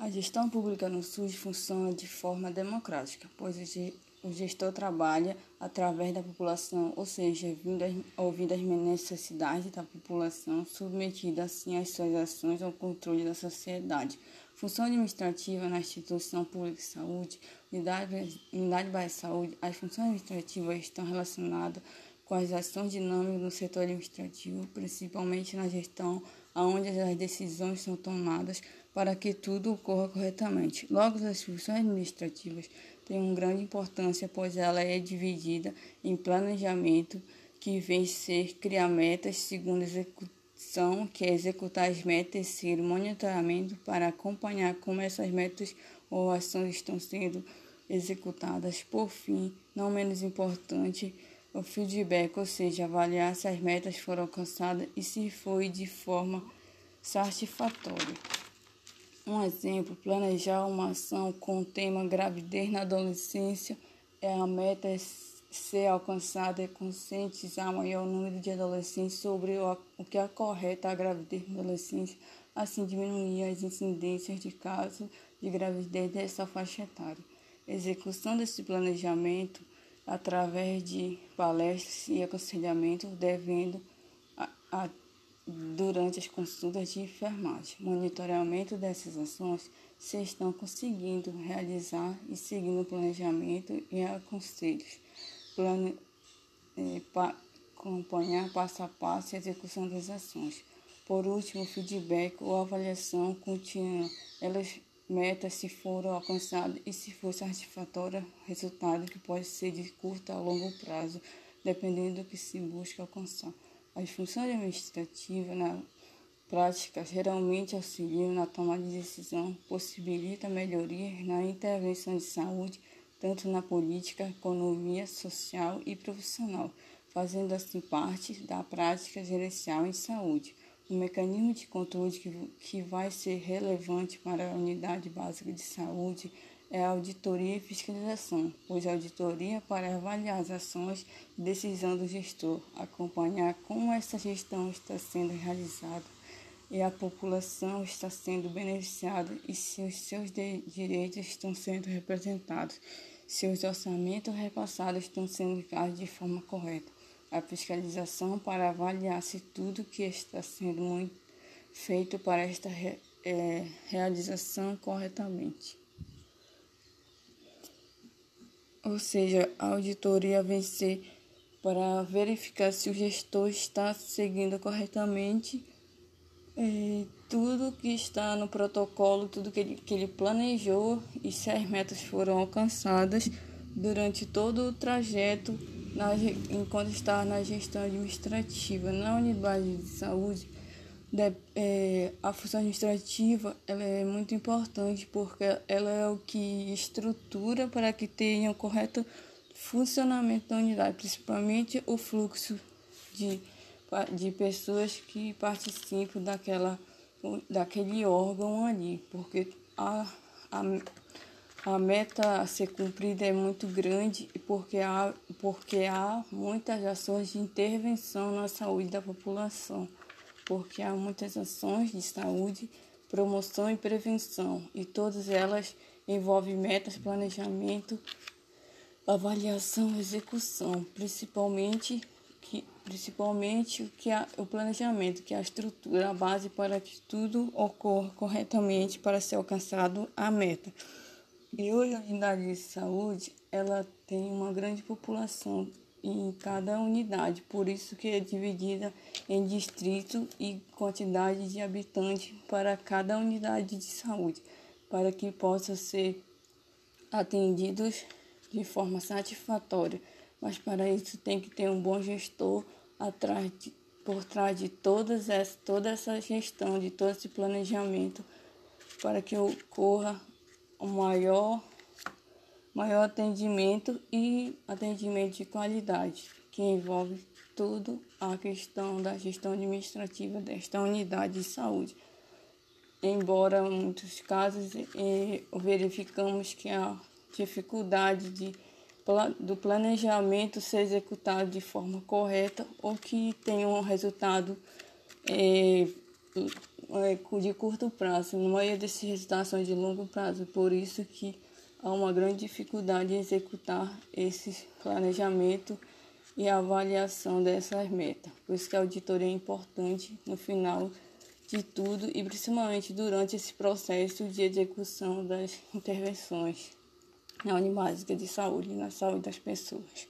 A gestão pública no SUS funciona de forma democrática, pois o gestor trabalha através da população, ou seja, ouvindo as necessidades da população, submetida assim às suas ações ao controle da sociedade. Função administrativa na instituição pública de saúde, unidade, unidade básica de saúde, as funções administrativas estão relacionadas com as ações dinâmicas no setor administrativo, principalmente na gestão, onde as decisões são tomadas para que tudo ocorra corretamente. Logo, as funções administrativas têm uma grande importância, pois ela é dividida em planejamento, que vem ser criar metas segundo execução, que é executar as metas, terceiro, monitoramento para acompanhar como essas metas ou ações estão sendo executadas. Por fim, não menos importante, o feedback, ou seja, avaliar se as metas foram alcançadas e se foi de forma satisfatória. Um exemplo, planejar uma ação com o tema gravidez na adolescência é a meta ser alcançada e conscientizar maior número de adolescentes sobre o, o que acorreta a gravidez na adolescência, assim diminuir as incidências de casos de gravidez dessa faixa etária. Execução desse planejamento através de palestras e aconselhamento, devendo a, a durante as consultas de enfermagem. Monitoramento dessas ações se estão conseguindo realizar e seguindo o planejamento e aconselhos. Plane, eh, pa, acompanhar passo a passo a execução das ações. Por último, feedback ou avaliação contínua. Elas metas se foram alcançadas e se for satisfatória, resultado que pode ser de curto a longo prazo, dependendo do que se busca alcançar. As funções administrativas na prática geralmente auxiliam na tomada de decisão, possibilitam melhorias na intervenção de saúde, tanto na política, economia, social e profissional, fazendo assim parte da prática gerencial em saúde. O mecanismo de controle que, que vai ser relevante para a unidade básica de saúde é a auditoria e fiscalização, pois a auditoria para avaliar as ações e decisão do gestor, acompanhar como essa gestão está sendo realizada e a população está sendo beneficiada e se os seus direitos estão sendo representados, se os orçamentos repassados estão sendo enviados de forma correta. A fiscalização para avaliar se tudo que está sendo feito para esta re, é, realização corretamente. Ou seja, a auditoria vem ser para verificar se o gestor está seguindo corretamente é, tudo que está no protocolo, tudo que ele, que ele planejou e se as metas foram alcançadas durante todo o trajeto na, enquanto está na gestão administrativa. Na unidade de saúde, de, é, a função administrativa ela é muito importante porque ela é o que estrutura para que tenha o correto funcionamento da unidade, principalmente o fluxo de, de pessoas que participam daquela, daquele órgão ali, porque a, a, a meta a ser cumprida é muito grande porque há, porque há muitas ações de intervenção na saúde da população porque há muitas ações de saúde, promoção e prevenção, e todas elas envolvem metas, planejamento, avaliação e execução, principalmente que principalmente o que é o planejamento, que é a estrutura, a base para que tudo ocorra corretamente para ser alcançado a meta. E hoje a unidade de saúde, ela tem uma grande população em cada unidade, por isso que é dividida em distrito e quantidade de habitantes para cada unidade de saúde, para que possa ser atendidos de forma satisfatória. Mas para isso tem que ter um bom gestor atrás de, por trás de todas essa, toda essa gestão, de todo esse planejamento, para que ocorra o maior maior atendimento e atendimento de qualidade, que envolve tudo a questão da gestão administrativa desta unidade de saúde. Embora em muitos casos verificamos que a dificuldade de, do planejamento ser executado de forma correta ou que tenha um resultado eh, é, de curto prazo, na maioria desses resultados são de longo prazo, por isso que há uma grande dificuldade em executar esse planejamento e avaliação dessas metas. Por isso que a auditoria é importante no final de tudo e principalmente durante esse processo de execução das intervenções na Unibásica de Saúde, na saúde das pessoas.